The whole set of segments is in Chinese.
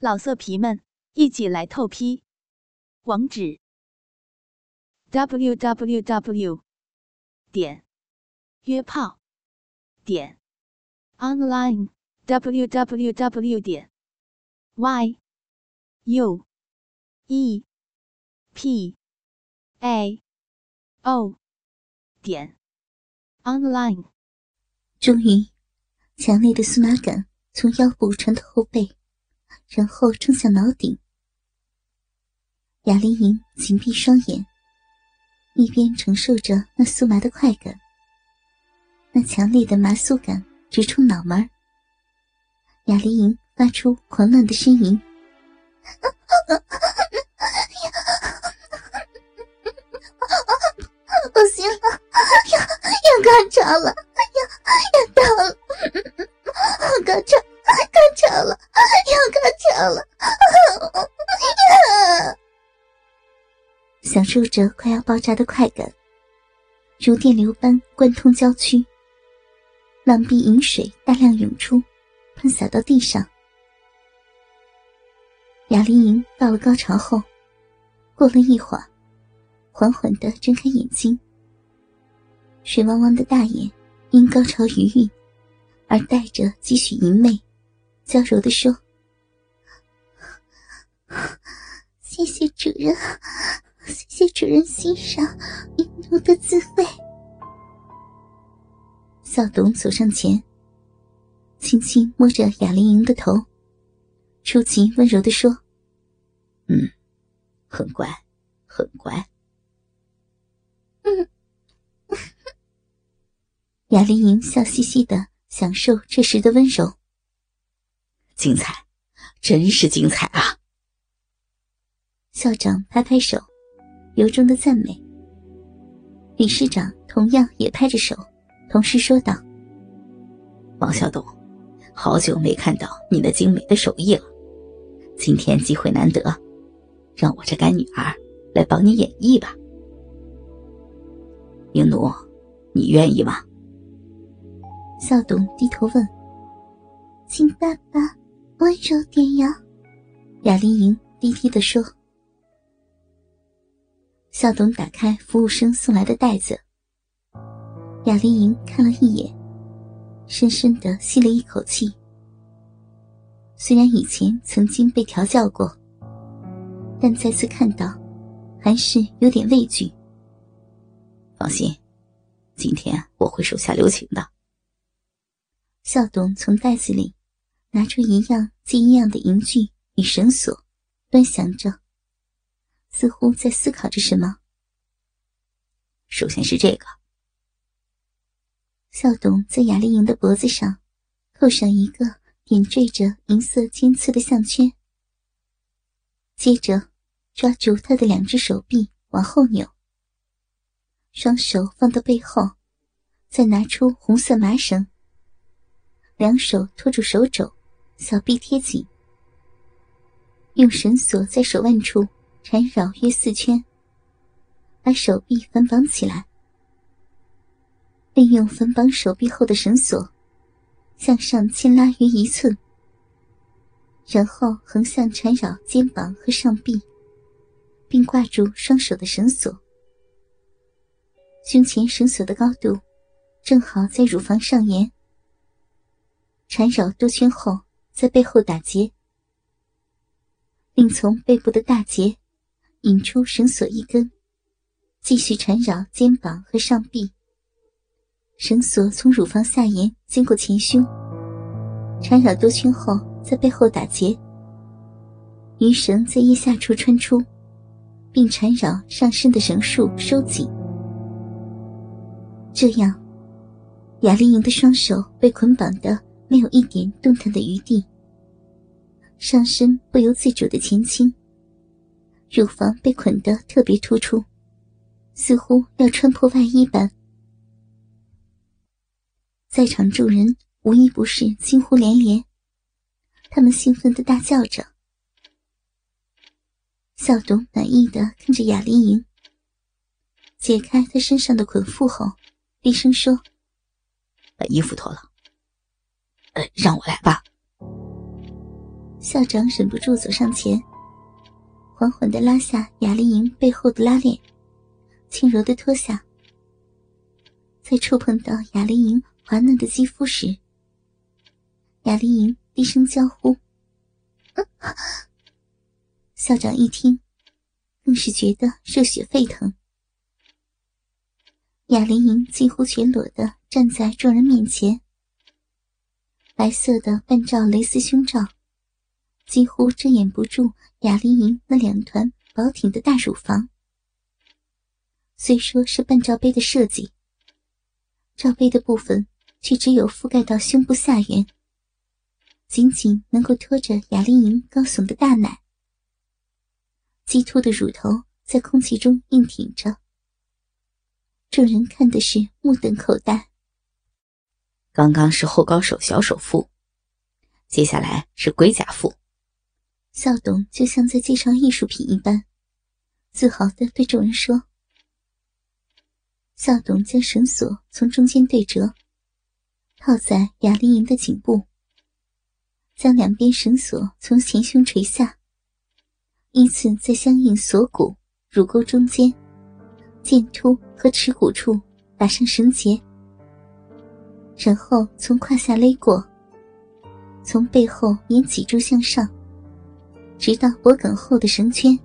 老色皮们，一起来透批！网址：w w w 点约炮点 online w w w 点 y u e p a o 点 online。终于，强烈的酥麻感从腰部传到后背。然后冲向脑顶，雅丽莹紧闭双眼，一边承受着那酥麻的快感，那强烈的麻酥感直冲脑门雅丽莹发出狂乱的呻吟：“不行了，要要高潮了，要要到了，高潮，高潮了！” 享受着快要爆炸的快感，如电流般贯通郊区，浪碧饮水大量涌出，喷洒到地上。雅丽莹到了高潮后，过了一会儿，缓缓的睁开眼睛，水汪汪的大眼因高潮余韵而带着几许淫媚，娇柔的说。谢谢主人，谢谢主人欣赏淫奴的滋味。小董走上前，轻轻摸着雅丽莹的头，出奇温柔的说：“嗯，很乖，很乖。”嗯，雅丽莹笑嘻嘻的享受这时的温柔，精彩，真是精彩啊！校长拍拍手，由衷的赞美。理事长同样也拍着手，同时说道：“王小董，好久没看到你那精美的手艺了，今天机会难得，让我这干女儿来帮你演绎吧。”英奴，你愿意吗？小董低头问：“请爸爸温柔点呀。”雅丽莹低低的说。校董打开服务生送来的袋子，雅丽莹看了一眼，深深的吸了一口气。虽然以前曾经被调教过，但再次看到，还是有点畏惧。放心，今天我会手下留情的。校董从袋子里拿出一样接一样的银具与绳索，端详着。似乎在思考着什么。首先是这个。校董在雅丽莹的脖子上扣上一个点缀着银色尖刺的项圈，接着抓住她的两只手臂往后扭，双手放到背后，再拿出红色麻绳，两手托住手肘，小臂贴紧，用绳索在手腕处。缠绕约四圈，把手臂反绑起来。利用反绑手臂后的绳索，向上牵拉约一寸，然后横向缠绕肩膀和上臂，并挂住双手的绳索。胸前绳索的高度正好在乳房上沿。缠绕多圈后，在背后打结，并从背部的大结。引出绳索一根，继续缠绕肩膀和上臂。绳索从乳房下沿经过前胸，缠绕多圈后，在背后打结。鱼绳在腋下处穿出，并缠绕上身的绳束收紧。这样，雅丽莹的双手被捆绑的没有一点动弹的余地，上身不由自主的前倾。乳房被捆得特别突出，似乎要穿破外衣般。在场众人无一不是惊呼连连，他们兴奋的大叫着。小董满意的看着雅丽莹，解开她身上的捆缚后，低声说：“把衣服脱了。”“呃，让我来吧。”校长忍不住走上前，缓缓的拉下雅丽莹背后的拉链，轻柔的脱下。在触碰到雅丽莹滑嫩的肌肤时，雅丽莹低声娇呼：“ 校长一听，更是觉得热血沸腾。雅丽莹几乎全裸的站在众人面前，白色的半罩蕾丝胸罩几乎遮掩不住雅丽莹那两团饱挺的大乳房。虽说是半罩杯的设计。罩杯的部分却只有覆盖到胸部下缘，仅仅能够托着雅丽莹高耸的大奶，鸡突的乳头在空气中硬挺着。众人看的是目瞪口呆。刚刚是后高手小手腹，接下来是龟甲腹。校董就像在介绍艺术品一般，自豪的对众人说。校董将绳索从中间对折，套在雅丽莹的颈部，将两边绳索从前胸垂下，依次在相应锁骨、乳沟中间、剑突和耻骨处打上绳结，然后从胯下勒过，从背后沿脊柱向上，直到脖梗后的绳圈，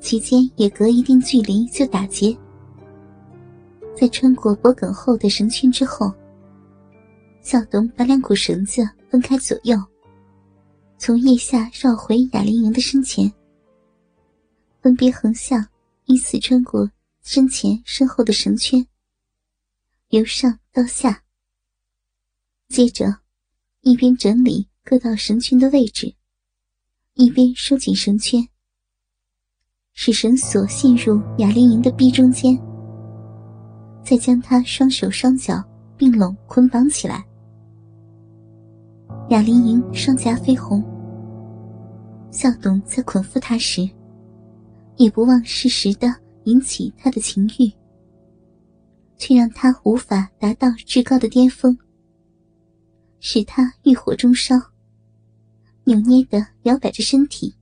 期间也隔一定距离就打结。在穿过脖梗后的绳圈之后，小董把两股绳子分开左右，从腋下绕回雅玲莹的身前，分别横向依次穿过身前、身后的绳圈，由上到下。接着，一边整理各道绳圈的位置，一边收紧绳圈，使绳索陷入雅玲莹的臂中间。再将他双手双脚并拢捆绑起来。雅玲莹双颊绯红，校董在捆缚她时，也不忘适时的引起她的情欲，却让她无法达到至高的巅峰，使她欲火中烧，扭捏的摇摆着身体，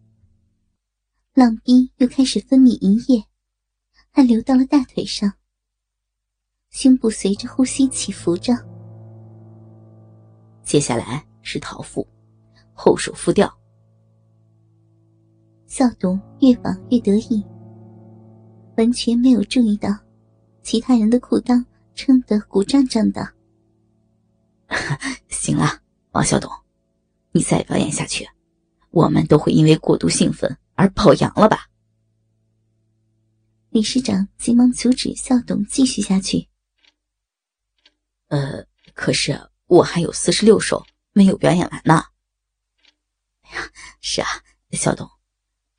浪逼又开始分泌淫液，还流到了大腿上。胸部随着呼吸起伏着。接下来是桃腹，后手复吊。小董越绑越得意，完全没有注意到其他人的裤裆撑得鼓胀胀的。行了，王小董，你再表演下去，我们都会因为过度兴奋而爆阳了吧？理事长急忙阻止校董继续下去。呃，可是我还有四十六首没有表演完呢。哎呀，是啊，小董，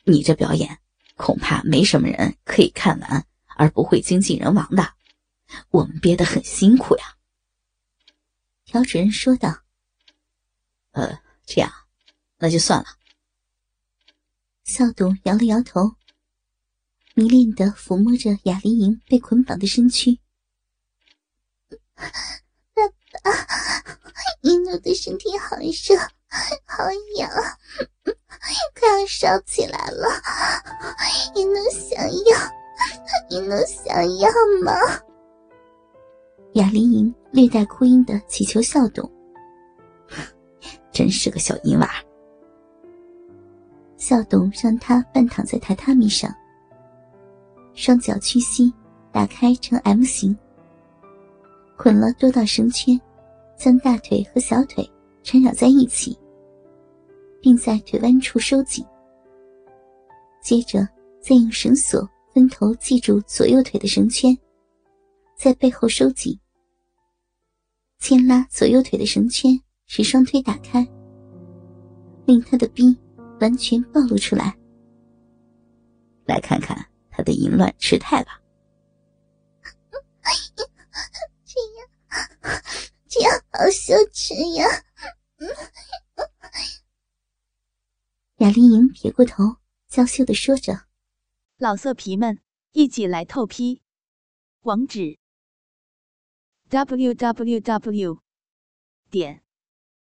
你这表演恐怕没什么人可以看完而不会精尽人亡的，我们憋得很辛苦呀。朴主任说道。呃，这样，那就算了。小董摇了摇头，迷恋的抚摸着雅丽莹被捆绑的身躯。爸爸，一诺的身体好热，好痒，快要烧起来了。一诺想要，一诺想要吗？雅丽莹略带哭音的祈求校董，真是个小淫娃。校董让他半躺在榻榻米上，双脚屈膝，打开成 M 型。捆了多道绳圈，将大腿和小腿缠绕在一起，并在腿弯处收紧。接着，再用绳索分头系住左右腿的绳圈，在背后收紧，牵拉左右腿的绳圈，使双腿打开，令他的逼完全暴露出来。来看看他的淫乱痴态吧。这样这样好羞耻呀！雅丽莹撇过头，娇羞的说着：“老色皮们，一起来透批！网址：w w w. 点